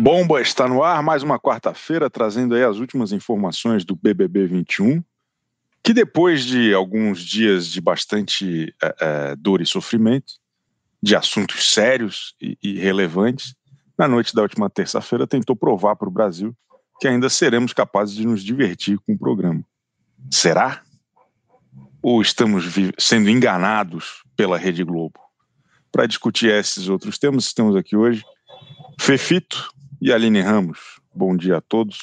Bomba está no ar, mais uma quarta-feira, trazendo aí as últimas informações do BBB 21, que depois de alguns dias de bastante é, é, dor e sofrimento, de assuntos sérios e, e relevantes, na noite da última terça-feira tentou provar para o Brasil que ainda seremos capazes de nos divertir com o programa. Será? Ou estamos sendo enganados pela Rede Globo? Para discutir esses outros temas, estamos aqui hoje Fefito e Aline Ramos. Bom dia a todos.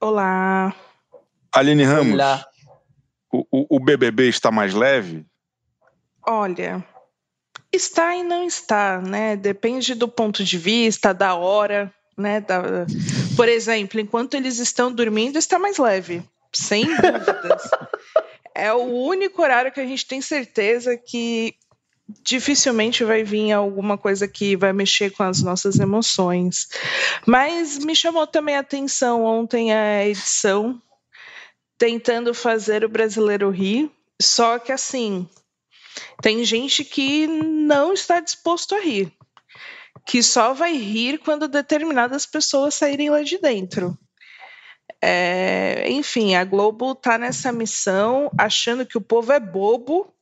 Olá. Aline Ramos, Olá. O, o, o BBB está mais leve? Olha, está e não está, né? Depende do ponto de vista, da hora, né? Da... Por exemplo, enquanto eles estão dormindo, está mais leve, sem dúvidas. é o único horário que a gente tem certeza que dificilmente vai vir alguma coisa que vai mexer com as nossas emoções. Mas me chamou também a atenção ontem a edição tentando fazer o brasileiro rir, só que assim, tem gente que não está disposto a rir, que só vai rir quando determinadas pessoas saírem lá de dentro. É, enfim, a Globo está nessa missão achando que o povo é bobo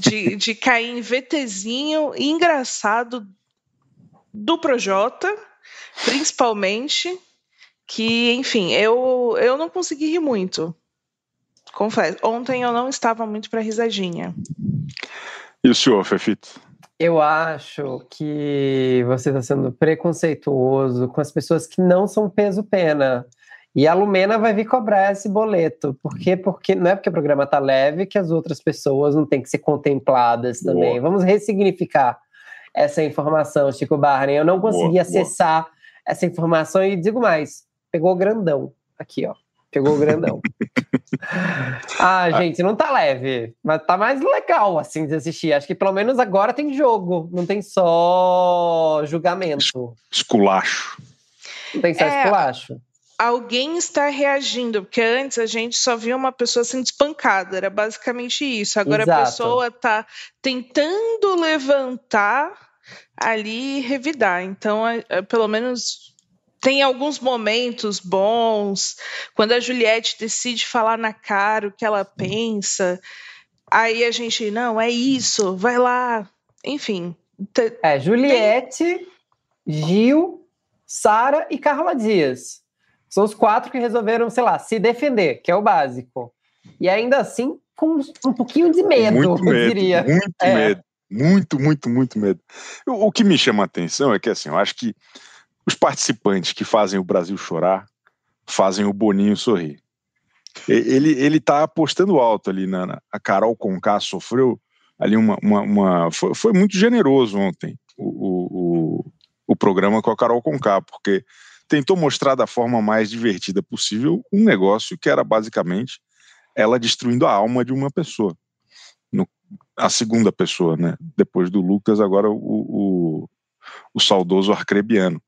de, de cair em VTzinho engraçado do Projota, principalmente, que, enfim, eu, eu não consegui rir muito. Confesso. Ontem eu não estava muito para risadinha. E o senhor, Fefito? Eu acho que você está sendo preconceituoso com as pessoas que não são peso-pena. E a Lumena vai vir cobrar esse boleto. Por quê? Porque não é porque o programa tá leve que as outras pessoas não têm que ser contempladas também. Boa. Vamos ressignificar essa informação, Chico Barney. Eu não consegui boa, acessar boa. essa informação e digo mais, pegou grandão aqui, ó. Pegou grandão. ah, gente, não tá leve, mas tá mais legal assim de assistir. Acho que pelo menos agora tem jogo, não tem só julgamento. Esculacho. Não tem só é, esculacho alguém está reagindo, porque antes a gente só via uma pessoa sendo espancada, era basicamente isso. Agora Exato. a pessoa está tentando levantar ali e revidar. Então, é, é, pelo menos tem alguns momentos bons, quando a Juliette decide falar na cara o que ela pensa, aí a gente, não, é isso, vai lá. Enfim. É, Juliette, tem... Gil, Sara e Carla Dias. São os quatro que resolveram, sei lá, se defender, que é o básico. E ainda assim, com um pouquinho de medo, muito eu medo, diria. Muito é. medo. Muito, muito, muito medo. O, o que me chama a atenção é que, assim, eu acho que os participantes que fazem o Brasil chorar fazem o Boninho sorrir. Ele, ele tá apostando alto ali na, na a Carol Conká sofreu ali uma, uma, uma foi, foi, muito generoso ontem o, o, o programa com a Carol Conká, porque tentou mostrar da forma mais divertida possível um negócio que era basicamente ela destruindo a alma de uma pessoa. No, a segunda pessoa, né? Depois do Lucas, agora o, o, o saudoso arcrebiano.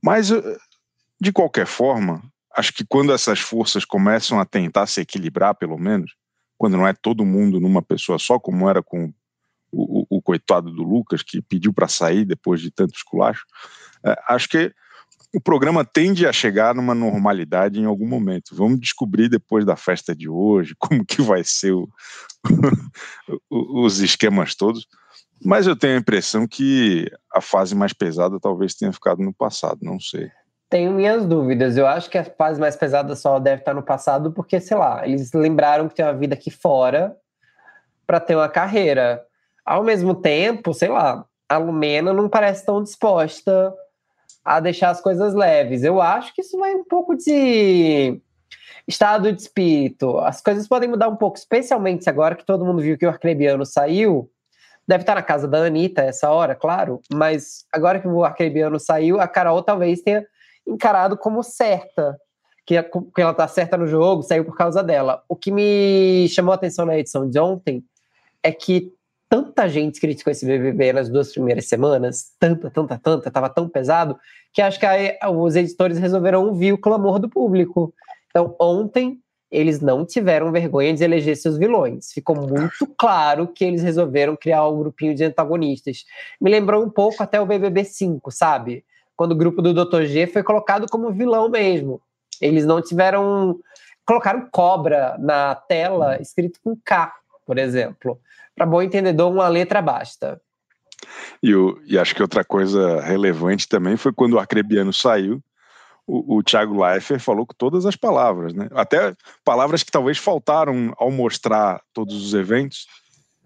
Mas, eh, de qualquer forma, acho que quando essas forças começam a tentar se equilibrar, pelo menos, quando não é todo mundo numa pessoa só, como era com o, o, o coitado do Lucas, que pediu para sair depois de tanto esculacho, é, acho que o programa tende a chegar numa normalidade em algum momento. Vamos descobrir depois da festa de hoje como que vai ser o, os esquemas todos. Mas eu tenho a impressão que a fase mais pesada talvez tenha ficado no passado, não sei. Tenho minhas dúvidas. Eu acho que a fase mais pesada só deve estar no passado porque, sei lá, eles lembraram que tem uma vida aqui fora para ter uma carreira. Ao mesmo tempo, sei lá, a Lumena não parece tão disposta a deixar as coisas leves. Eu acho que isso vai um pouco de estado de espírito. As coisas podem mudar um pouco, especialmente agora que todo mundo viu que o Arcrebiano saiu. Deve estar na casa da Anitta essa hora, claro, mas agora que o Arcrebiano saiu, a Carol talvez tenha encarado como certa, que, que ela tá certa no jogo, saiu por causa dela. O que me chamou a atenção na edição de ontem é que tanta gente criticou esse BBB nas duas primeiras semanas, tanta, tanta, tanta, tava tão pesado, que acho que aí, os editores resolveram ouvir o clamor do público. Então, ontem, eles não tiveram vergonha de eleger seus vilões. Ficou muito claro que eles resolveram criar um grupinho de antagonistas. Me lembrou um pouco até o BBB 5, sabe? quando o grupo do Dr. G foi colocado como vilão mesmo. Eles não tiveram. Colocaram cobra na tela escrito com K, por exemplo. Para bom entendedor, uma letra basta. E, o, e acho que outra coisa relevante também foi quando o Arcrebiano saiu, o, o Thiago Leifert falou com todas as palavras, né? Até palavras que talvez faltaram ao mostrar todos os eventos.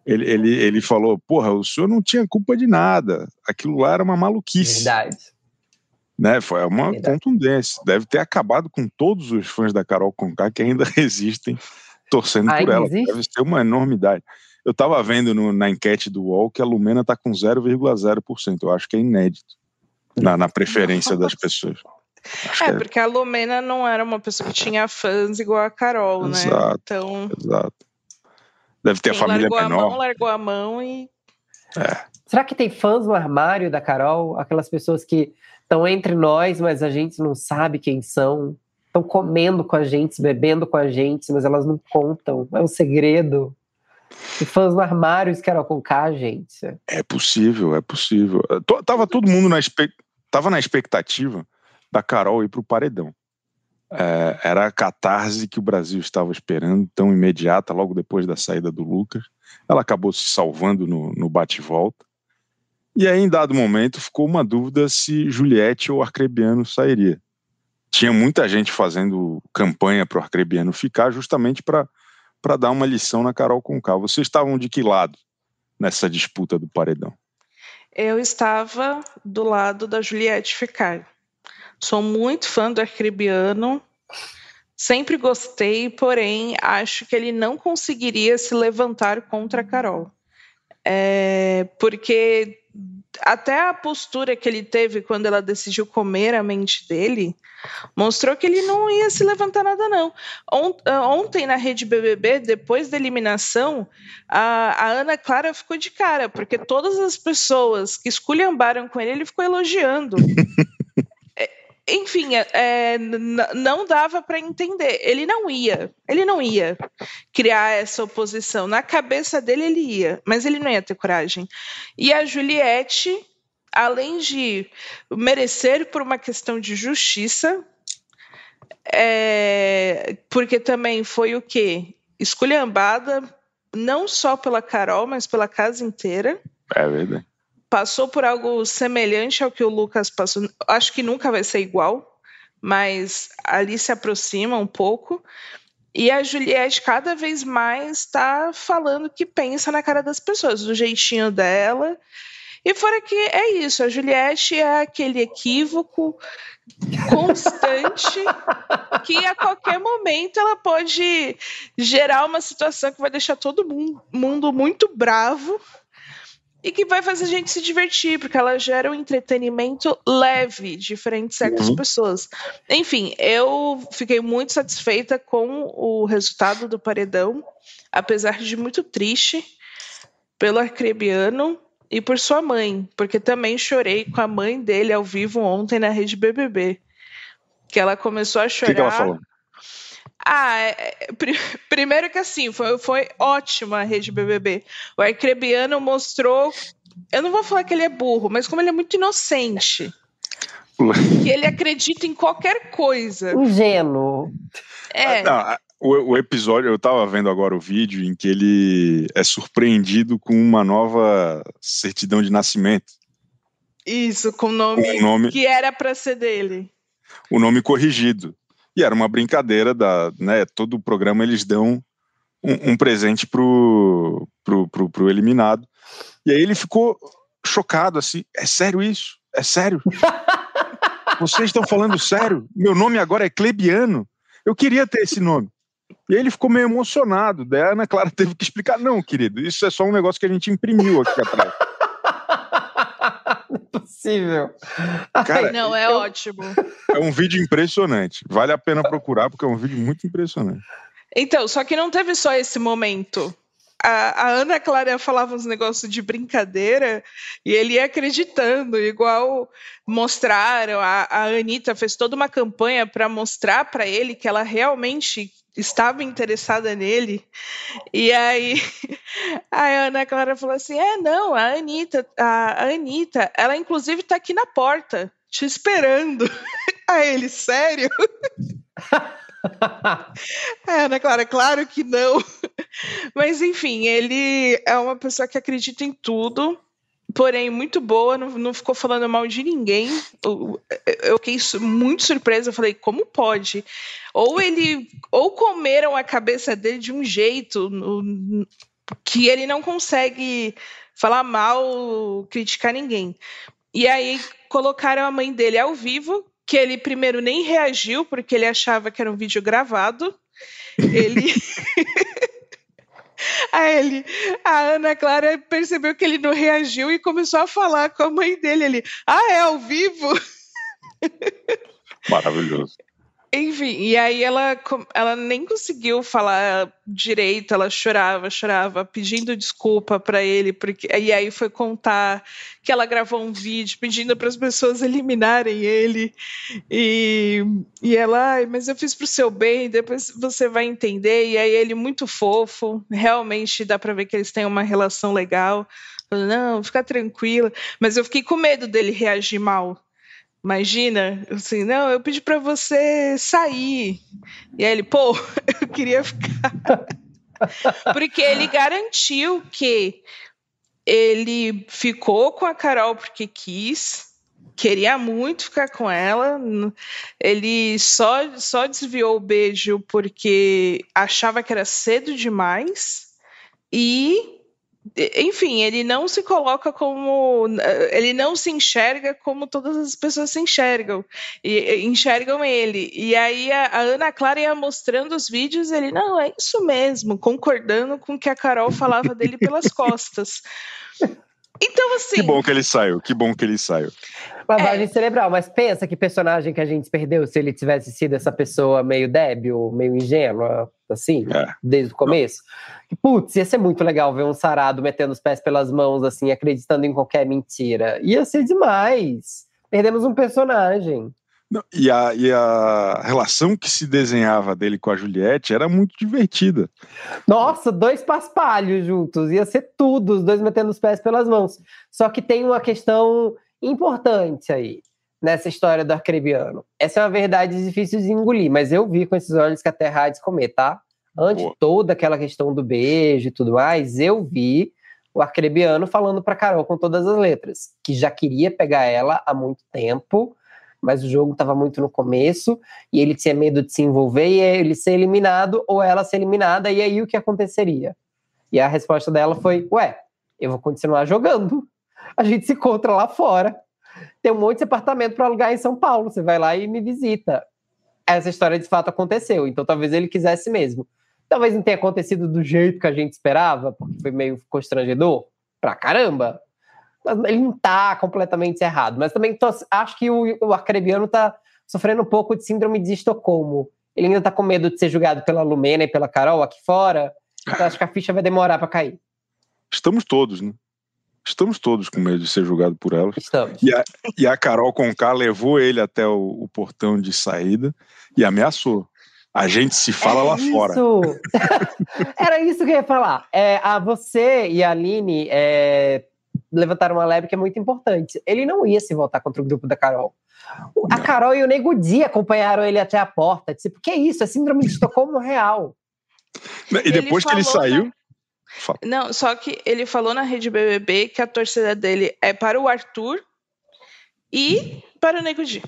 Ele, ele, ele falou: Porra, o senhor não tinha culpa de nada. Aquilo lá era uma maluquice. Verdade. Né? Foi uma Verdade. contundência. Deve ter acabado com todos os fãs da Carol Conká que ainda resistem torcendo ainda por ela. Existe? Deve ser uma enormidade. Eu estava vendo no, na enquete do UOL que a Lumena está com 0,0%. Eu acho que é inédito na, na preferência das pessoas. É, é, porque a Lumena não era uma pessoa que tinha fãs igual a Carol, né? exato, né? Então. Exato. Deve ter a família largou menor. A mão, largou a mão e. É. Será que tem fãs no armário da Carol? Aquelas pessoas que estão entre nós, mas a gente não sabe quem são. Estão comendo com a gente, bebendo com a gente, mas elas não contam. É um segredo. E fãs no armário, Carol com K, gente. É possível, é possível. Tava todo mundo na, espe... Tava na expectativa da Carol ir para o paredão. É, era a catarse que o Brasil estava esperando, tão imediata, logo depois da saída do Lucas. Ela acabou se salvando no, no bate-volta. E aí, em dado momento, ficou uma dúvida se Juliette ou Arcrebiano sairia. Tinha muita gente fazendo campanha para o Arcrebiano ficar, justamente para dar uma lição na Carol Conká. Vocês estavam de que lado nessa disputa do paredão? Eu estava do lado da Juliette ficar. Sou muito fã do Arcribiano. Sempre gostei, porém acho que ele não conseguiria se levantar contra a Carol. É, porque até a postura que ele teve quando ela decidiu comer a mente dele mostrou que ele não ia se levantar nada não. Ontem na rede BBB, depois da eliminação, a, a Ana Clara ficou de cara porque todas as pessoas que esculhambaram com ele, ele ficou elogiando. enfim, é, é não dava para entender. Ele não ia, ele não ia criar essa oposição. Na cabeça dele ele ia, mas ele não ia ter coragem. E a Juliette, além de merecer por uma questão de justiça, é, porque também foi o quê? Esculhambada não só pela Carol, mas pela casa inteira. É verdade passou por algo semelhante ao que o Lucas passou. Acho que nunca vai ser igual, mas ali se aproxima um pouco. E a Juliette cada vez mais está falando que pensa na cara das pessoas, do jeitinho dela. E fora que é isso, a Juliette é aquele equívoco constante que a qualquer momento ela pode gerar uma situação que vai deixar todo mundo muito bravo e que vai fazer a gente se divertir, porque ela gera um entretenimento leve, diferente de certas uhum. pessoas. Enfim, eu fiquei muito satisfeita com o resultado do paredão, apesar de muito triste pelo Arcrebiano e por sua mãe, porque também chorei com a mãe dele ao vivo ontem na rede BBB. Que ela começou a chorar. O que, que ela falou? Ah, é, é primeiro que assim, foi, foi ótima a rede BBB. O Arcrebiano mostrou. Eu não vou falar que ele é burro, mas como ele é muito inocente. que ele acredita em qualquer coisa. Ingênuo. É. Ah, não, o, o, episódio, eu tava vendo agora o vídeo em que ele é surpreendido com uma nova certidão de nascimento. Isso, com o nome, nome que era para ser dele. O nome corrigido. E era uma brincadeira da, né? Todo o programa eles dão um, um presente pro, pro, pro, pro eliminado. E aí ele ficou chocado, assim, é sério isso? É sério? Vocês estão falando sério? Meu nome agora é Clebiano? Eu queria ter esse nome. E aí ele ficou meio emocionado. Daí a Ana Clara teve que explicar: não, querido, isso é só um negócio que a gente imprimiu aqui atrás. Possível. Cara, não, é eu... ótimo. É um vídeo impressionante. Vale a pena procurar, porque é um vídeo muito impressionante. Então, só que não teve só esse momento. A, a Ana Clara falava uns negócios de brincadeira e ele ia acreditando, igual mostraram. A, a Anitta fez toda uma campanha para mostrar para ele que ela realmente estava interessada nele. E aí a Ana Clara falou assim: é, não, a Anitta, a, a Anitta, ela inclusive está aqui na porta te esperando. Aí ele, sério? é, Ana Clara, claro que não. Mas enfim, ele é uma pessoa que acredita em tudo, porém muito boa, não, não ficou falando mal de ninguém. Eu, eu fiquei muito surpresa, eu falei, como pode? Ou ele, ou comeram a cabeça dele de um jeito no, que ele não consegue falar mal, criticar ninguém. E aí colocaram a mãe dele ao vivo, que ele primeiro nem reagiu, porque ele achava que era um vídeo gravado. Ele. A ele, a Ana Clara percebeu que ele não reagiu e começou a falar com a mãe dele. Ele, ah, é ao vivo? Maravilhoso. Enfim, e aí ela, ela nem conseguiu falar direito, ela chorava, chorava, pedindo desculpa para ele, porque e aí foi contar que ela gravou um vídeo pedindo para as pessoas eliminarem ele. E, e ela, mas eu fiz pro seu bem, depois você vai entender. E aí ele muito fofo, realmente dá para ver que eles têm uma relação legal. Não, fica tranquila. Mas eu fiquei com medo dele reagir mal Imagina, assim, não, eu pedi para você sair. E aí ele, pô, eu queria ficar. porque ele garantiu que ele ficou com a Carol porque quis, queria muito ficar com ela. Ele só, só desviou o beijo porque achava que era cedo demais. E enfim, ele não se coloca como. Ele não se enxerga como todas as pessoas se enxergam. E enxergam ele. E aí a, a Ana Clara ia mostrando os vídeos, ele, não, é isso mesmo, concordando com o que a Carol falava dele pelas costas. Então, assim. Que bom que ele saiu, que bom que ele saiu. Lavagem é. cerebral, mas pensa que personagem que a gente perdeu se ele tivesse sido essa pessoa meio débil, meio ingênua, assim, é. desde o começo. Putz, ia ser muito legal ver um sarado metendo os pés pelas mãos, assim, acreditando em qualquer mentira. Ia ser demais. Perdemos um personagem. E, a, e a relação que se desenhava dele com a Juliette era muito divertida. Nossa, dois paspalhos juntos, ia ser tudo, os dois metendo os pés pelas mãos. Só que tem uma questão importante aí nessa história do arcrebiano. Essa é uma verdade difícil de engolir, mas eu vi com esses olhos que a Terra há de comer, tá? Antes de toda aquela questão do beijo e tudo mais, eu vi o arcrebiano falando para Carol com todas as letras, que já queria pegar ela há muito tempo, mas o jogo estava muito no começo e ele tinha medo de se envolver e ele ser eliminado ou ela ser eliminada, e aí o que aconteceria? E a resposta dela foi: Ué, eu vou continuar jogando. A gente se encontra lá fora. Tem um monte de apartamento para alugar em São Paulo. Você vai lá e me visita. Essa história de fato aconteceu, então talvez ele quisesse mesmo. Talvez não tenha acontecido do jeito que a gente esperava, porque foi meio constrangedor pra caramba ele não está completamente errado, mas também tô, acho que o, o Arcrebiano está sofrendo um pouco de síndrome de Estocolmo. Ele ainda está com medo de ser julgado pela Lumena e pela Carol aqui fora. Então acho que a ficha vai demorar para cair. Estamos todos, né? Estamos todos com medo de ser julgado por elas. Estamos. E a, e a Carol Conká levou ele até o, o, portão de saída e ameaçou. A gente se fala é lá isso. fora. Era isso que eu ia falar. É, a você e a Aline é, levantaram uma leve que é muito importante. Ele não ia se voltar contra o grupo da Carol. A Carol e o Nego Di acompanharam ele até a porta. Tipo, que é isso? É síndrome de Estocolmo real. E depois ele que ele saiu. Na... Não, só que ele falou na rede BBB que a torcida dele é para o Arthur e para o Nego Di.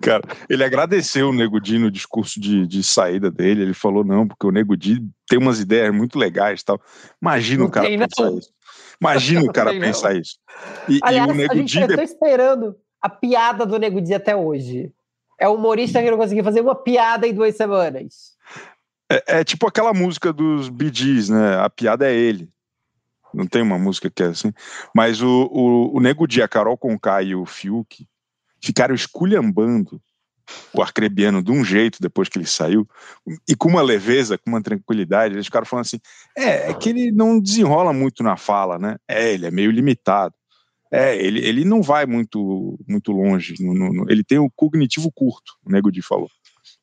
Cara, ele agradeceu o Nego Di no discurso de, de saída dele. Ele falou: não, porque o Nego Di tem umas ideias muito legais tal. Imagina não o cara pensar isso. Imagina o cara pensar isso. E, Aliás, e o Nego a gente, Di. Eu tô esperando a piada do Nego Di até hoje. É o humorista que não conseguiu fazer uma piada em duas semanas. É, é, tipo aquela música dos Bee Gees, né? A piada é ele. Não tem uma música que é assim. Mas o, o, o Nego Di, a Carol Conká e o Fiuk ficaram esculhambando o Arcrebiano de um jeito depois que ele saiu, e com uma leveza, com uma tranquilidade, eles ficaram falando assim: é, é que ele não desenrola muito na fala, né? É, ele é meio limitado. É, ele, ele não vai muito muito longe, no, no, ele tem o cognitivo curto, o Nego Di falou.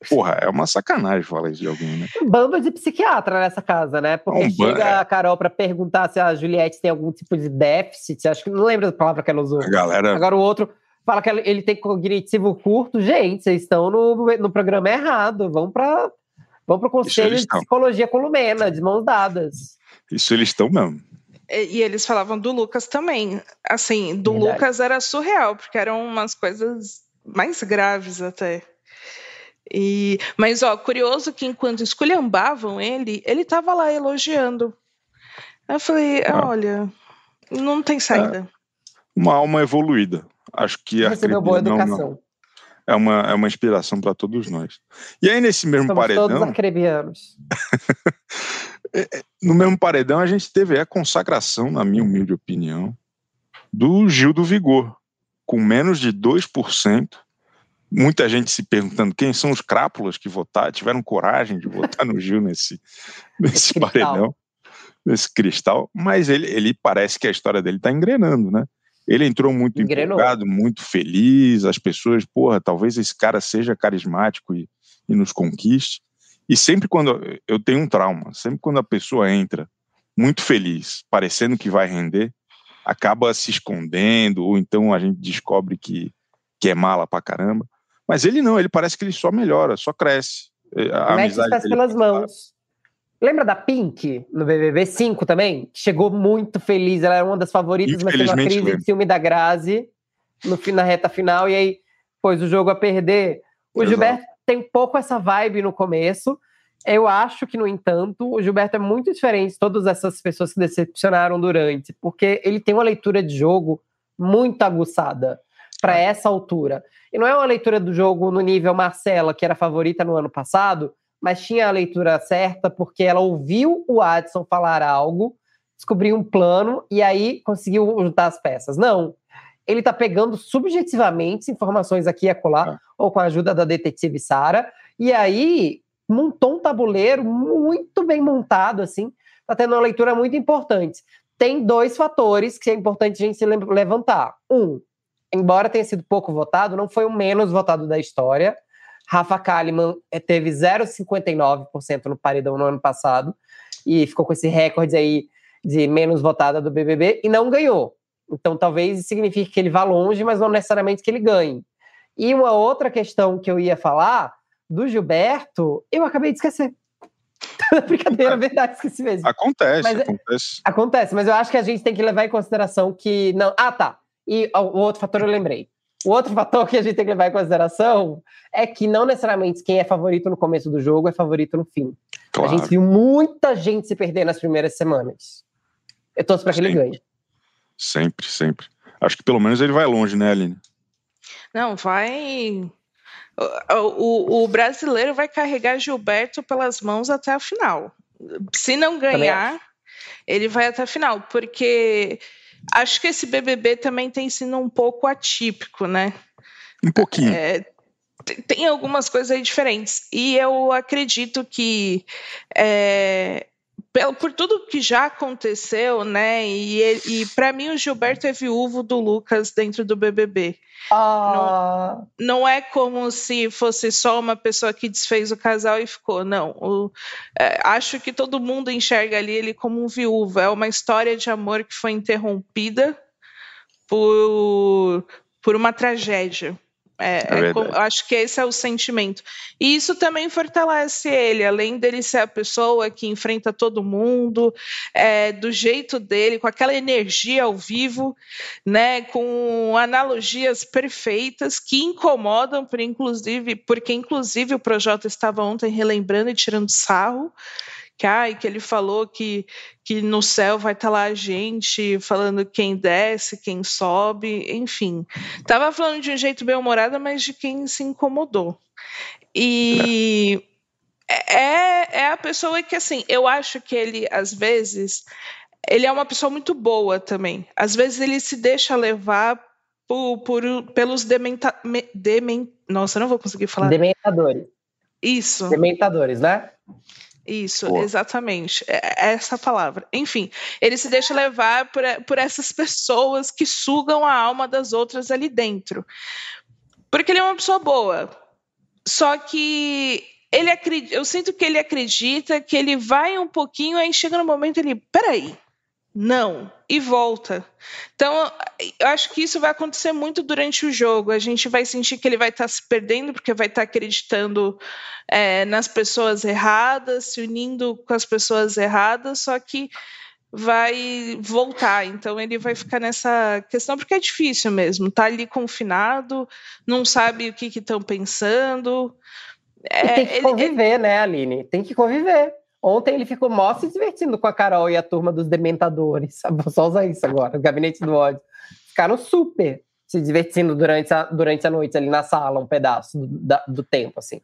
Porra, é uma sacanagem falar isso de alguém, né? Um bando de psiquiatra nessa casa, né? Porque um chega é. a Carol para perguntar se a Juliette tem algum tipo de déficit. Acho que não lembro da palavra que ela usou. A galera. Agora o outro fala que ele tem cognitivo curto. Gente, vocês estão no, no programa errado. Vão para vão pro conselho de psicologia com Lumena, de mãos dadas. Isso eles estão mesmo. E, e, eles falavam do Lucas também. Assim, do Verdade. Lucas era surreal, porque eram umas coisas mais graves até. E, mas, ó, curioso que enquanto esculhambavam ele, ele estava lá elogiando. Eu falei, ah. olha, não tem saída. É uma alma evoluída. Acho que a Recebeu boa educação. Não, é uma, é uma inspiração para todos nós. E aí, nesse mesmo Somos paredão. Todos acrebianos. É, é, no mesmo paredão, a gente teve a consagração, na minha humilde opinião, do Gil do Vigor, com menos de 2%. Muita gente se perguntando quem são os crápulas que votaram, tiveram coragem de votar no Gil nesse, nesse paredão, nesse cristal, mas ele, ele parece que a história dele está engrenando, né? Ele entrou muito Engrenou. empolgado, muito feliz, as pessoas, porra, talvez esse cara seja carismático e, e nos conquiste. E sempre quando eu tenho um trauma, sempre quando a pessoa entra muito feliz, parecendo que vai render, acaba se escondendo, ou então a gente descobre que, que é mala pra caramba. Mas ele não, ele parece que ele só melhora, só cresce. É, a Mete amizade pelas mãos. Lembra da Pink no BBB 5 também? Chegou muito feliz, ela era uma das favoritas, mas teve uma crise de ciúme da Grazi no, na reta final, e aí pôs o jogo a perder. O Exato. Gilberto tem um pouco essa vibe no começo. Eu acho que, no entanto, o Gilberto é muito diferente de todas essas pessoas que decepcionaram durante, porque ele tem uma leitura de jogo muito aguçada para essa altura. E não é uma leitura do jogo no nível Marcela, que era favorita no ano passado, mas tinha a leitura certa porque ela ouviu o Adson falar algo, descobriu um plano e aí conseguiu juntar as peças. Não. Ele está pegando subjetivamente informações aqui e acolá, ah. ou com a ajuda da detetive Sara, e aí montou um tabuleiro muito bem montado, assim, está tendo uma leitura muito importante. Tem dois fatores que é importante a gente se levantar. Um, embora tenha sido pouco votado, não foi o menos votado da história. Rafa Kalimann eh, teve 0,59% no paredão no ano passado e ficou com esse recorde aí de menos votada do BBB e não ganhou. Então talvez signifique que ele vá longe, mas não necessariamente que ele ganhe. E uma outra questão que eu ia falar do Gilberto, eu acabei de esquecer. Brincadeira, é verdade, esqueci mesmo. Acontece, mas, acontece. Acontece, mas eu acho que a gente tem que levar em consideração que não. Ah, tá. E o outro fator eu lembrei. O outro fator que a gente tem que levar em consideração é que não necessariamente quem é favorito no começo do jogo é favorito no fim. Claro. A gente viu muita gente se perder nas primeiras semanas. Eu torço para que ele ganhe. Sempre, sempre. Acho que pelo menos ele vai longe, né, Aline? Não, vai. O, o, o brasileiro vai carregar Gilberto pelas mãos até a final. Se não ganhar, ele vai até a final, porque Acho que esse BBB também tem sido um pouco atípico, né? Um pouquinho. É, tem algumas coisas aí diferentes. E eu acredito que é, por tudo que já aconteceu, né? E, e para mim o Gilberto é viúvo do Lucas dentro do BBB. Ah. Não, não, é como se fosse só uma pessoa que desfez o casal e ficou. Não. O, é, acho que todo mundo enxerga ali ele como um viúvo. É uma história de amor que foi interrompida por, por uma tragédia. É, é, é acho que esse é o sentimento. E isso também fortalece ele, além dele ser a pessoa que enfrenta todo mundo, é, do jeito dele, com aquela energia ao vivo, né, com analogias perfeitas que incomodam, por inclusive, porque inclusive o Projota estava ontem relembrando e tirando sarro que, ai, que ele falou que, que no céu vai estar tá lá a gente falando quem desce, quem sobe, enfim. Tava falando de um jeito bem humorado, mas de quem se incomodou. E é, é, é a pessoa que, assim, eu acho que ele, às vezes, ele é uma pessoa muito boa também. Às vezes ele se deixa levar por, por pelos dementa, demen, nossa, eu não vou conseguir falar. Dementadores. Isso. Dementadores, né? Isso, Pô. exatamente. É, é essa palavra. Enfim, ele se deixa levar por, por essas pessoas que sugam a alma das outras ali dentro. Porque ele é uma pessoa boa. Só que ele acredita, eu sinto que ele acredita que ele vai um pouquinho, aí chega no momento ele, peraí, não, e volta. Então, eu acho que isso vai acontecer muito durante o jogo. A gente vai sentir que ele vai estar tá se perdendo, porque vai estar tá acreditando é, nas pessoas erradas, se unindo com as pessoas erradas, só que vai voltar. Então, ele vai ficar nessa questão, porque é difícil mesmo. Tá ali confinado, não sabe o que estão pensando. É, tem que ele, conviver, ele... né, Aline? Tem que conviver. Ontem ele ficou mó se divertindo com a Carol e a turma dos dementadores. Vou só usar isso agora, o gabinete do ódio. Ficaram super se divertindo durante a, durante a noite ali na sala, um pedaço do, da, do tempo, assim.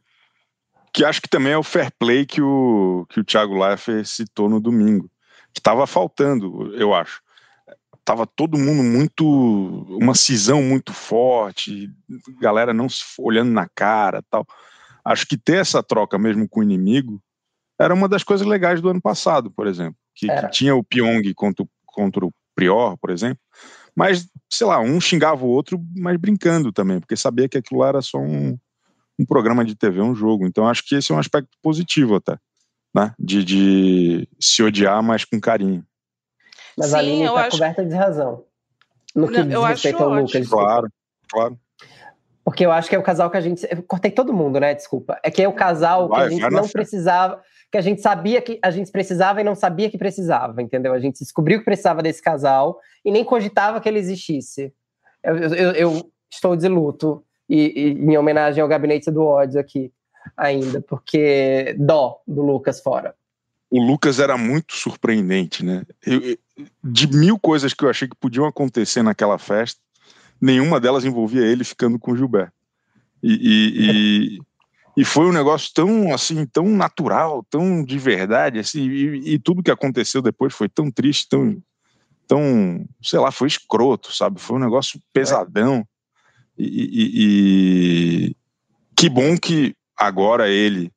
Que acho que também é o fair play que o, que o Thiago Leifert citou no domingo. Que estava faltando, eu acho. Tava todo mundo muito. uma cisão muito forte, galera não se olhando na cara tal. Acho que ter essa troca mesmo com o inimigo era uma das coisas legais do ano passado, por exemplo. Que, que tinha o Pyong contra, contra o Prior, por exemplo. Mas, sei lá, um xingava o outro, mas brincando também, porque sabia que aquilo lá era só um, um programa de TV, um jogo. Então acho que esse é um aspecto positivo até, né? De, de se odiar, mas com carinho. Mas Sim, a Aline está acho... coberta de razão. No que Não, diz respeito ao Lucas. Claro, claro. Porque eu acho que é o casal que a gente. Eu cortei todo mundo, né? Desculpa. É que é o casal vai, que a gente não precisava que a gente sabia que a gente precisava e não sabia que precisava, entendeu? A gente descobriu que precisava desse casal e nem cogitava que ele existisse. Eu, eu, eu estou de luto e, e, em homenagem ao gabinete do ódio aqui ainda, porque dó do Lucas fora. O Lucas era muito surpreendente, né? Eu, de mil coisas que eu achei que podiam acontecer naquela festa, nenhuma delas envolvia ele ficando com o Gilberto. E, e, e, e foi um negócio tão assim, tão natural, tão de verdade, assim, e, e, tudo que aconteceu depois foi tão triste, tão, tão, sei lá, foi escroto, sabe? Foi um negócio pesadão. E, e que bom que agora ele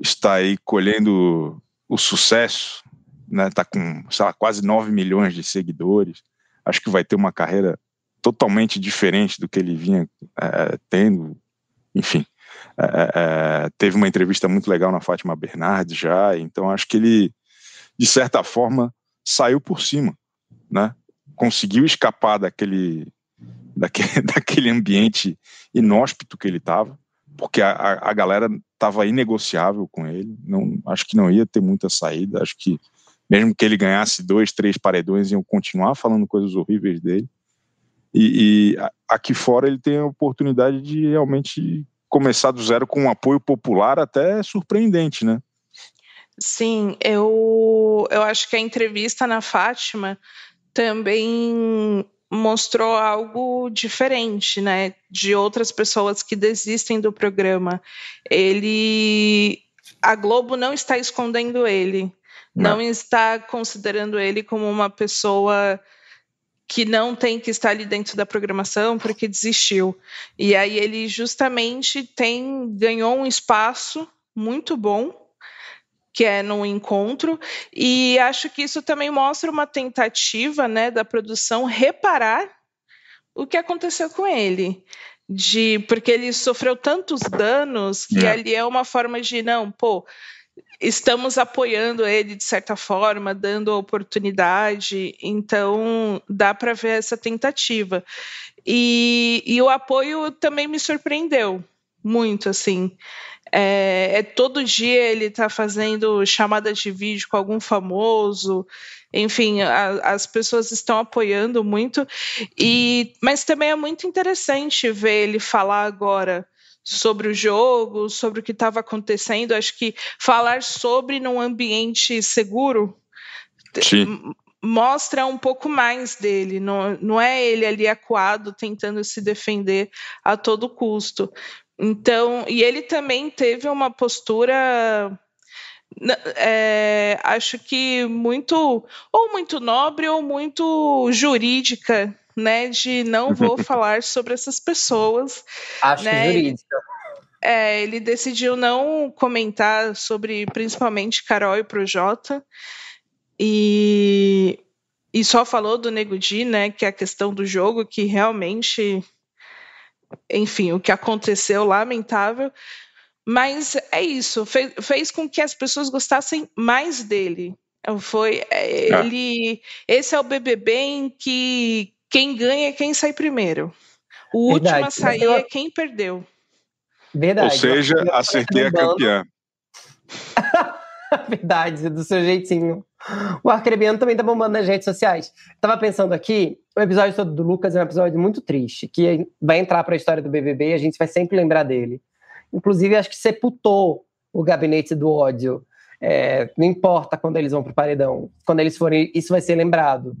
está aí colhendo o sucesso, né? Tá com, sei lá, quase 9 milhões de seguidores. Acho que vai ter uma carreira totalmente diferente do que ele vinha é, tendo. Enfim, é, é, é, teve uma entrevista muito legal na Fátima Bernardes já, então acho que ele, de certa forma, saiu por cima, né? Conseguiu escapar daquele, daquele, daquele ambiente inóspito que ele estava, porque a, a, galera estava inegociável com ele, não, acho que não ia ter muita saída, acho que mesmo que ele ganhasse dois, três paredões, iam continuar falando coisas horríveis dele. E, e, aqui fora ele tem a oportunidade de realmente começar do zero com um apoio popular até surpreendente, né? Sim, eu, eu acho que a entrevista na Fátima também mostrou algo diferente, né, de outras pessoas que desistem do programa. Ele, a Globo não está escondendo ele, não, não está considerando ele como uma pessoa que não tem que estar ali dentro da programação porque desistiu. E aí ele justamente tem ganhou um espaço muito bom que é no encontro e acho que isso também mostra uma tentativa, né, da produção reparar o que aconteceu com ele. De porque ele sofreu tantos danos que é. ali é uma forma de não, pô, estamos apoiando ele de certa forma, dando oportunidade, então dá para ver essa tentativa. E, e, o apoio também me surpreendeu muito, assim. É, é todo dia ele está fazendo chamada de vídeo com algum famoso, enfim, a, as pessoas estão apoiando muito, e mas também é muito interessante ver ele falar agora sobre o jogo, sobre o que estava acontecendo. Acho que falar sobre num ambiente seguro Sim. mostra um pouco mais dele. Não, não é ele ali acuado tentando se defender a todo custo. Então, e ele também teve uma postura é, acho que muito ou muito nobre ou muito jurídica né, de não vou falar sobre essas pessoas. Acho né? que jurídica. É, ele decidiu não comentar sobre principalmente Carol e Projota e, e só falou do Nego Di, né, que é a questão do jogo, que realmente, enfim, o que aconteceu, lamentável, Mas é isso, fez, fez com que as pessoas gostassem mais dele. Foi é, ah. ele. Esse é o BBB em que quem ganha é quem sai primeiro. O Verdade. último a sair eu... é quem perdeu. Verdade. Ou seja, acertei a campeã. Verdade, do seu jeitinho. O Arcrebiano também tá bombando nas redes sociais. Tava pensando aqui, o episódio todo do Lucas é um episódio muito triste, que vai entrar para a história do BBB e a gente vai sempre lembrar dele. Inclusive, acho que sepultou o gabinete do ódio. É, não importa quando eles vão pro paredão, quando eles forem, isso vai ser lembrado.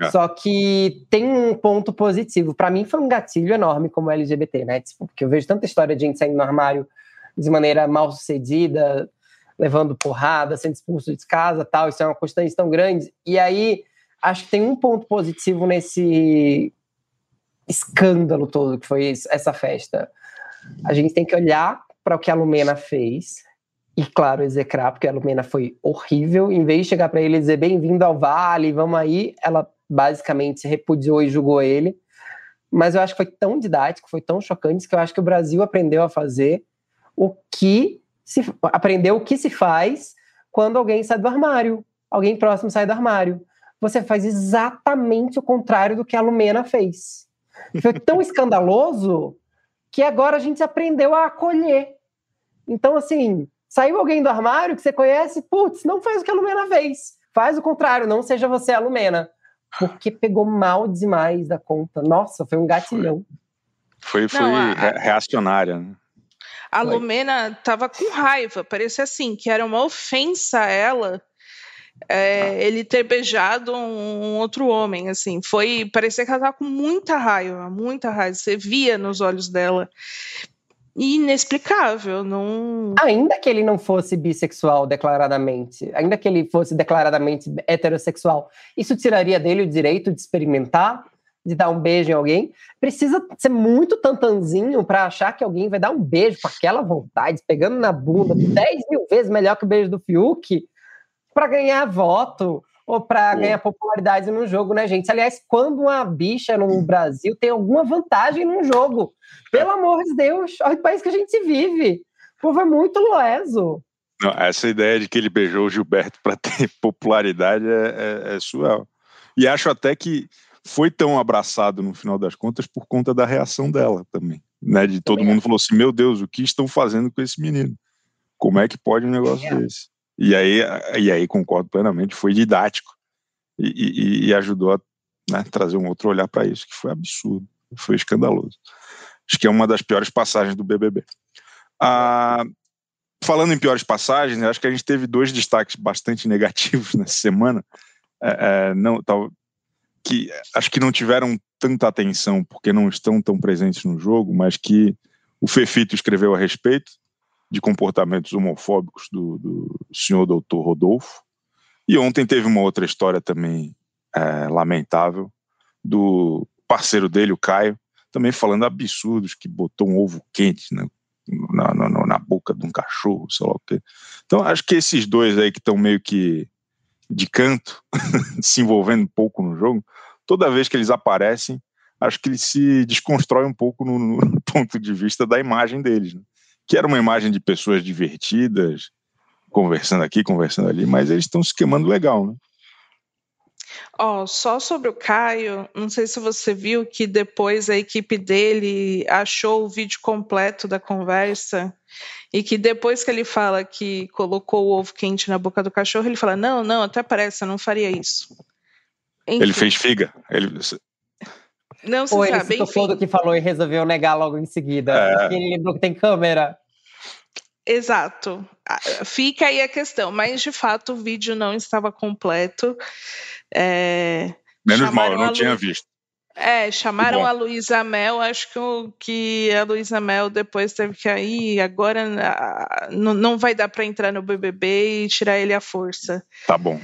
É. Só que tem um ponto positivo. Para mim, foi um gatilho enorme como LGBT, né? Tipo, porque eu vejo tanta história de gente saindo no armário de maneira mal sucedida, levando porrada, sendo expulso de casa tal. Isso é uma constante tão grande. E aí, acho que tem um ponto positivo nesse escândalo todo que foi essa festa. A gente tem que olhar para o que a Lumena fez e, claro, execrar, porque a Lumena foi horrível. Em vez de chegar para ele e dizer bem-vindo ao Vale, vamos aí, ela basicamente repudiou e julgou ele. Mas eu acho que foi tão didático, foi tão chocante, que eu acho que o Brasil aprendeu a fazer o que se aprendeu o que se faz quando alguém sai do armário, alguém próximo sai do armário. Você faz exatamente o contrário do que a Lumena fez. Foi tão escandaloso que agora a gente aprendeu a acolher. Então, assim, saiu alguém do armário que você conhece, putz, não faz o que a Lumena fez. Faz o contrário, não seja você a Lumena porque pegou mal demais da conta. Nossa, foi um gatilhão. Foi, foi Não, a, reacionária. Né? A foi. Lumena tava com raiva, parecia assim, que era uma ofensa a ela é, ah. ele ter beijado um, outro homem, assim, foi, parecia que ela tava com muita raiva, muita raiva, você via nos olhos dela inexplicável. Não... Ainda que ele não fosse bissexual declaradamente, ainda que ele fosse declaradamente heterossexual, isso tiraria dele o direito de experimentar, de dar um beijo em alguém? Precisa ser muito tantanzinho para achar que alguém vai dar um beijo com aquela vontade, pegando na bunda, 10 mil vezes melhor que o beijo do Fiuk, para ganhar voto ou para ganhar popularidade no jogo, né, gente? Aliás, quando uma bicha no Brasil tem alguma vantagem no jogo, pelo amor de Deus, olha o país que a gente vive. O povo é muito loeso. Não, essa ideia de que ele beijou o Gilberto para ter popularidade é, é, é surreal. E acho até que foi tão abraçado no final das contas por conta da reação dela também. Né, de todo também mundo é. falou assim: meu Deus, o que estão fazendo com esse menino? Como é que pode um negócio é. desse? E aí, e aí concordo plenamente, foi didático e, e, e ajudou a né, trazer um outro olhar para isso, que foi absurdo, foi escandaloso. Acho que é uma das piores passagens do BBB. Ah, falando em piores passagens, acho que a gente teve dois destaques bastante negativos nessa semana. É, é, não, tal, que acho que não tiveram tanta atenção porque não estão tão presentes no jogo, mas que o Fefito escreveu a respeito de comportamentos homofóbicos do, do senhor doutor Rodolfo. E ontem teve uma outra história também é, lamentável do parceiro dele, o Caio, também falando absurdos que botou um ovo quente na, na, na, na boca de um cachorro, sei lá o quê. Então acho que esses dois aí que estão meio que de canto, se envolvendo um pouco no jogo, toda vez que eles aparecem, acho que eles se desconstroem um pouco no, no ponto de vista da imagem deles. Né? Que era uma imagem de pessoas divertidas, conversando aqui, conversando ali, mas eles estão se queimando legal, né? Ó, oh, só sobre o Caio, não sei se você viu que depois a equipe dele achou o vídeo completo da conversa e que depois que ele fala que colocou o ovo quente na boca do cachorro, ele fala: Não, não, até parece, eu não faria isso. Enfim. Ele fez figa. Ele, não se Ou ele sabe, se tocou do que falou e resolveu negar logo em seguida. É... Porque ele lembrou que tem câmera. Exato. Fica aí a questão. Mas, de fato, o vídeo não estava completo. É... Menos mal, eu não tinha Lu... visto. É, chamaram a Luísa Mel, acho que, o, que a Luísa Mel depois teve que ir, agora não, não vai dar para entrar no BBB e tirar ele à força. Tá bom.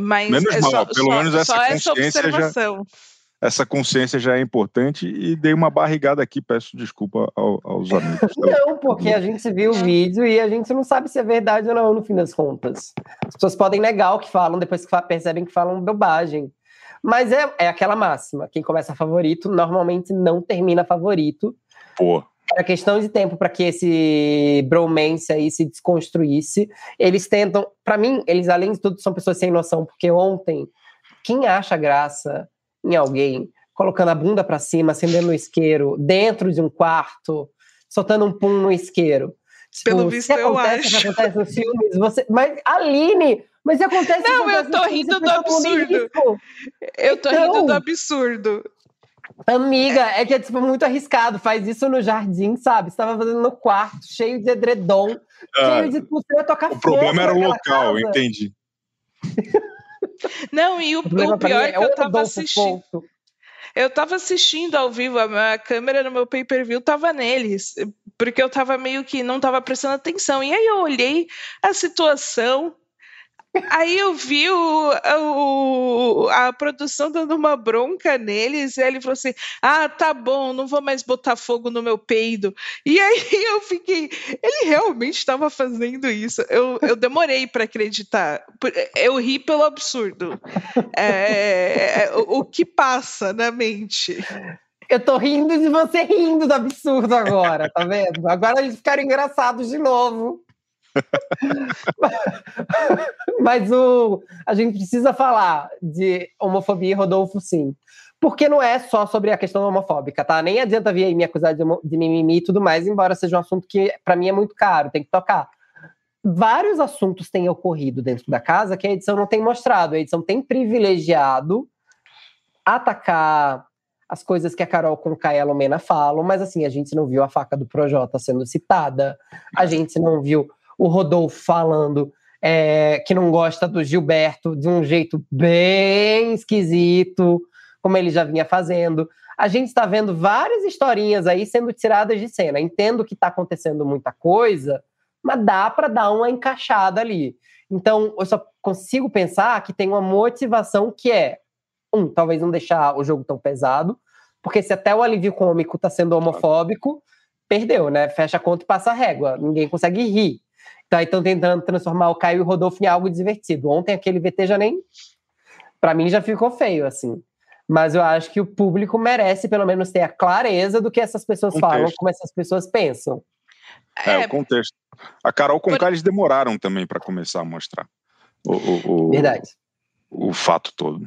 Mas Menos é mal, só, pelo só, menos essa só essa observação. Já essa consciência já é importante e dei uma barrigada aqui, peço desculpa ao, aos amigos. Não, porque a gente viu o vídeo e a gente não sabe se é verdade ou não, no fim das contas. As pessoas podem negar o que falam depois que percebem que falam bobagem. Mas é, é aquela máxima: quem começa favorito normalmente não termina favorito. Pô. Era questão de tempo para que esse bromance aí se desconstruísse. Eles tentam, para mim, eles além de tudo são pessoas sem noção, porque ontem quem acha graça em alguém colocando a bunda para cima, acendendo um isqueiro dentro de um quarto, soltando um pum no isqueiro. Tipo, Pelo visto, eu acontece, acho. acontece nos filmes, você... Mas, Aline, mas acontece... Não, acontece eu tô rindo do absurdo. Eu tô então, rindo do absurdo. Amiga, é que é tipo muito arriscado. Faz isso no jardim, sabe? Você tava fazendo no quarto, cheio de edredom, ah, cheio de pulseira, tocar O problema era o local, casa. entendi. Não, e o, o, o pior é que eu tava assistindo. Ponto. Eu tava assistindo ao vivo, a, a câmera no meu pay-per-view tava neles, porque eu tava meio que não tava prestando atenção. E aí eu olhei a situação, Aí eu vi o, o, a produção dando uma bronca neles, e ele falou assim: Ah, tá bom, não vou mais botar fogo no meu peido. E aí eu fiquei, ele realmente estava fazendo isso. Eu, eu demorei para acreditar. Eu ri pelo absurdo. É, é, o, o que passa na mente. Eu tô rindo de você rindo do absurdo agora, tá vendo? Agora eles ficaram engraçados de novo. Mas o, a gente precisa falar de homofobia e Rodolfo, sim. Porque não é só sobre a questão homofóbica, tá? Nem adianta vir aí me acusar de, de mimimi e tudo mais, embora seja um assunto que para mim é muito caro, tem que tocar. Vários assuntos têm ocorrido dentro da casa que a edição não tem mostrado. A edição tem privilegiado atacar as coisas que a Carol com e a Lumena falam, mas assim, a gente não viu a faca do Projota sendo citada, a gente não viu o Rodolfo falando é, que não gosta do Gilberto de um jeito bem esquisito, como ele já vinha fazendo. A gente está vendo várias historinhas aí sendo tiradas de cena. Entendo que está acontecendo muita coisa, mas dá para dar uma encaixada ali. Então, eu só consigo pensar que tem uma motivação que é, um, talvez não deixar o jogo tão pesado, porque se até o alívio cômico está sendo homofóbico, perdeu, né? Fecha conta e passa a régua. Ninguém consegue rir. Tá, então tentando transformar o Caio e o Rodolfo em algo divertido. Ontem aquele VT já nem. Para mim já ficou feio, assim. Mas eu acho que o público merece pelo menos ter a clareza do que essas pessoas contexto. falam, como essas pessoas pensam. É, é o contexto. A Carol com Por... eles demoraram também para começar a mostrar o, o, o, Verdade. o fato todo.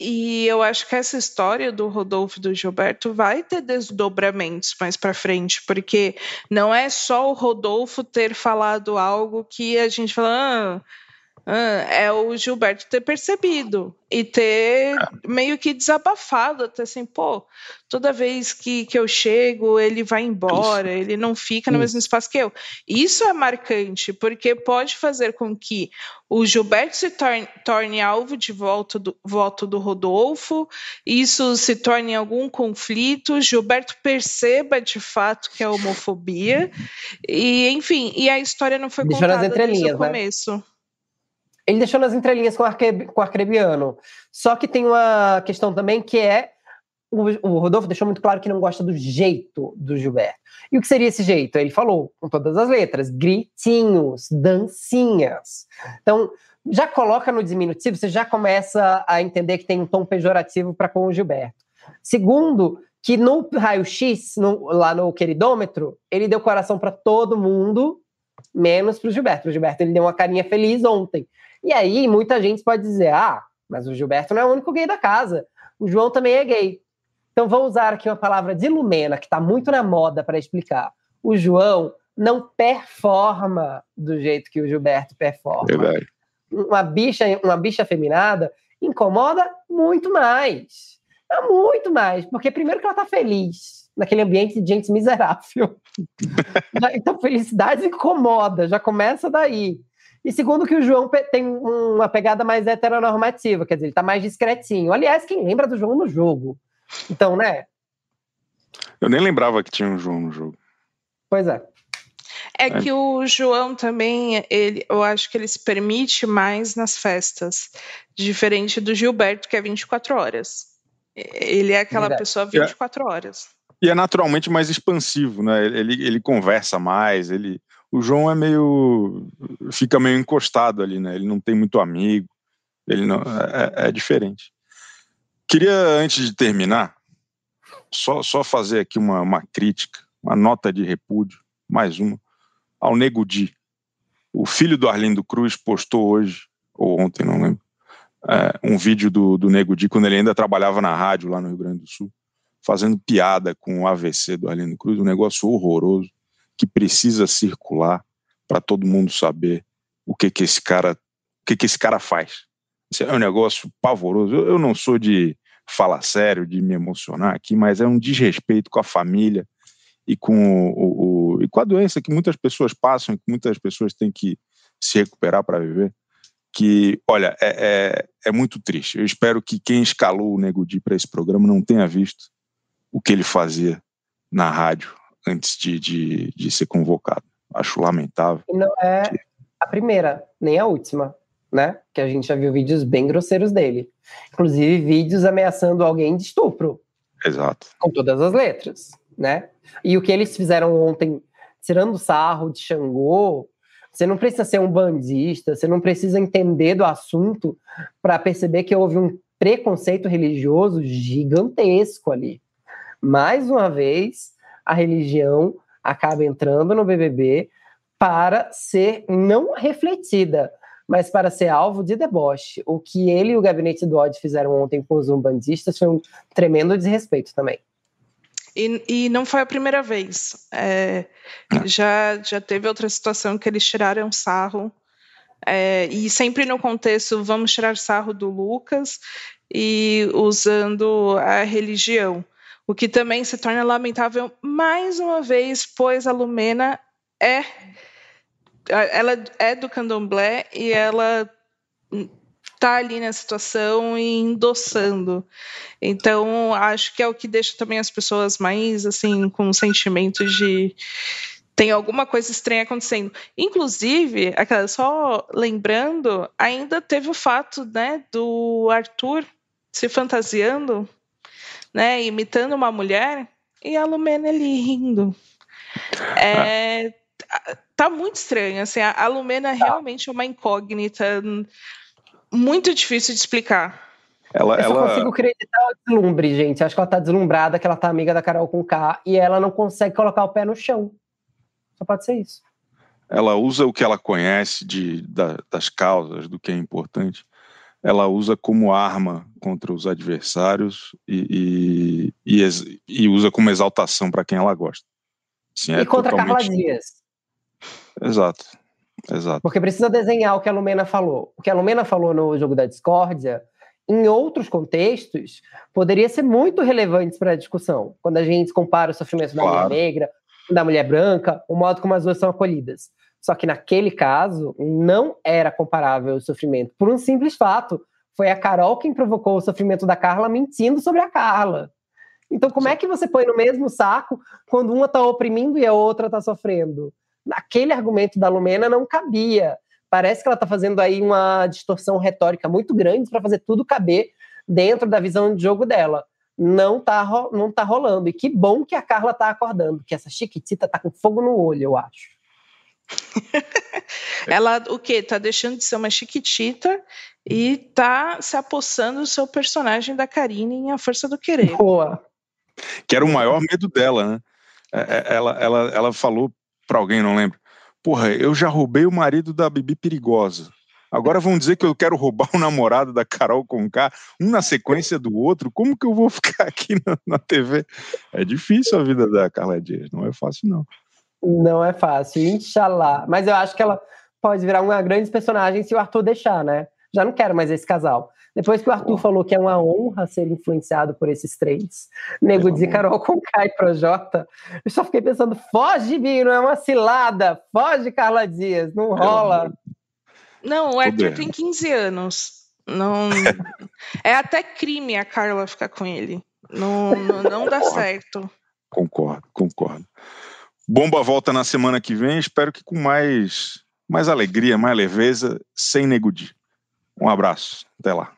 E eu acho que essa história do Rodolfo e do Gilberto vai ter desdobramentos mais para frente, porque não é só o Rodolfo ter falado algo que a gente fala, ah, é o Gilberto ter percebido e ter meio que desabafado, até assim, pô, toda vez que, que eu chego, ele vai embora, Isso. ele não fica no Isso. mesmo espaço que eu. Isso é marcante, porque pode fazer com que o Gilberto se torne, torne alvo de voto do, voto do Rodolfo, isso se torne algum conflito, Gilberto perceba de fato que é homofobia, e enfim, e a história não foi Deixou contada desde o né? começo. Né? Ele deixou nas entrelinhas com, arque, com o Arcrebiano. Só que tem uma questão também que é. O, o, Rodolfo deixou muito claro que não gosta do jeito do Gilberto. E o que seria esse jeito? Ele falou com todas as letras: gritinhos, dancinhas. Então, já coloca no diminutivo, você já começa a entender que tem um tom pejorativo para com o Gilberto. Segundo, que no raio-x, lá no queridômetro, ele deu coração para todo mundo, menos para o Gilberto. O Gilberto ele deu uma carinha feliz ontem. E aí, muita gente pode dizer: ah, mas o Gilberto não é o único gay da casa. O João também é gay. Então, vou usar aqui uma palavra de Lumena, que está muito na moda para explicar. O João não performa do jeito que o Gilberto performa. Verdade. Uma bicha, uma bicha feminada incomoda muito mais. É muito mais. Porque, primeiro, que ela está feliz naquele ambiente de gente miserável. então, felicidade incomoda, já começa daí. E segundo que o João tem uma pegada mais heteronormativa, quer dizer, ele tá mais discretinho. Aliás, quem lembra do João no jogo? Então, né? Eu nem lembrava que tinha um João no jogo. Pois é. É, é que o João também, ele, eu acho que ele se permite mais nas festas, diferente do Gilberto, que é 24 horas. Ele é aquela Verdade. pessoa 24 horas. E é naturalmente mais expansivo, né? Ele, ele conversa mais, ele, o João é meio. fica meio encostado ali, né? Ele não tem muito amigo, ele não. É, é diferente. Queria, antes de terminar, só, só fazer aqui uma, uma crítica uma nota de repúdio, mais uma, ao Nego Di. O filho do Arlindo Cruz postou hoje, ou ontem, não lembro, é, um vídeo do, do Nego Di quando ele ainda trabalhava na rádio lá no Rio Grande do Sul, fazendo piada com o AVC do Arlindo Cruz, um negócio horroroso que precisa circular para todo mundo saber o que que esse cara, o que que esse cara faz. Isso é um negócio pavoroso. Eu, eu não sou de falar sério, de me emocionar aqui, mas é um desrespeito com a família e com, o, o, e com a doença que muitas pessoas passam, que muitas pessoas têm que se recuperar para viver. Que, olha, é, é, é, muito triste. Eu espero que quem escalou o Nego Di para esse programa não tenha visto o que ele fazia na rádio antes de, de, de ser convocado. Acho lamentável. E não é a primeira, nem a última né? Que a gente já viu vídeos bem grosseiros dele. Inclusive vídeos ameaçando alguém de estupro. Exato. Com todas as letras, né? E o que eles fizeram ontem, tirando sarro de Xangô, você não precisa ser um bandista, você não precisa entender do assunto para perceber que houve um preconceito religioso gigantesco ali. Mais uma vez, a religião acaba entrando no BBB para ser não refletida, mas para ser alvo de deboche. O que ele e o gabinete do ódio fizeram ontem com os umbandistas foi um tremendo desrespeito também. E, e não foi a primeira vez. É, já, já teve outra situação que eles tiraram sarro, é, e sempre no contexto vamos tirar sarro do Lucas e usando a religião. O que também se torna lamentável mais uma vez, pois a Lumena é ela é do candomblé e ela tá ali na situação e endossando. Então, acho que é o que deixa também as pessoas mais assim com um sentimento de tem alguma coisa estranha acontecendo. Inclusive, aquela só lembrando, ainda teve o fato, né, do Arthur se fantasiando, né, imitando uma mulher e a Lumena ali rindo. É, tá muito estranho. Assim, a, Lumena tá. realmente é uma incógnita muito difícil de explicar. Ela, eu ela... consigo acreditar o deslumbre, gente. Acho que ela tá deslumbrada, que ela tá amiga da Carol com K e ela não consegue colocar o pé no chão. Só pode ser isso. Ela usa o que ela conhece de, da, das causas, do que é importante. Ela usa como arma contra os adversários e, e, e, e usa como exaltação para quem ela gosta. Sim, e é contra totalmente... Carla Dias. Exato. Exato. Porque precisa desenhar o que a Lumena falou. O que a Lumena falou no jogo da discórdia, em outros contextos, poderia ser muito relevante para a discussão. Quando a gente compara o sofrimento da mulher negra, da mulher branca, o modo como as duas são acolhidas. Só que naquele caso, não era comparável o sofrimento. Por um simples fato. Foi a Carol quem provocou o sofrimento da Carla mentindo sobre a Carla. Então, como é que você põe no mesmo saco quando uma está oprimindo e a outra está sofrendo? aquele argumento da Lumena não cabia. Parece que ela está fazendo aí uma distorção retórica muito grande para fazer tudo caber dentro da visão de jogo dela. Não está não tá rolando. E que bom que a Carla está acordando, que essa Chiquitita tá com fogo no olho, eu acho. ela o que tá deixando de ser uma chiquitita e tá se apossando do seu personagem da Karine em A Força do Querer. Boa. Que era o maior medo dela, né? É, é, ela, ela, ela falou para alguém, não lembro. Porra, eu já roubei o marido da Bibi Perigosa. Agora vão dizer que eu quero roubar o namorado da Carol Conká, um na sequência do outro. Como que eu vou ficar aqui na, na TV? É difícil a vida da Carla Dias, não é fácil, não. Não é fácil, inshallah. Mas eu acho que ela pode virar uma grande personagem se o Arthur deixar, né? Já não quero mais esse casal. Depois que o Arthur falou que é uma honra ser influenciado por esses três, Nego é de Carol com Kai Projota, eu só fiquei pensando, foge, Bino, é uma cilada, foge, Carla Dias, não rola. Não, o Arthur tem 15 anos. Não, é até crime a Carla ficar com ele. Não, não, não dá certo. Concordo, concordo. Bomba volta na semana que vem, espero que com mais, mais alegria, mais leveza, sem negudi. Um abraço, até lá.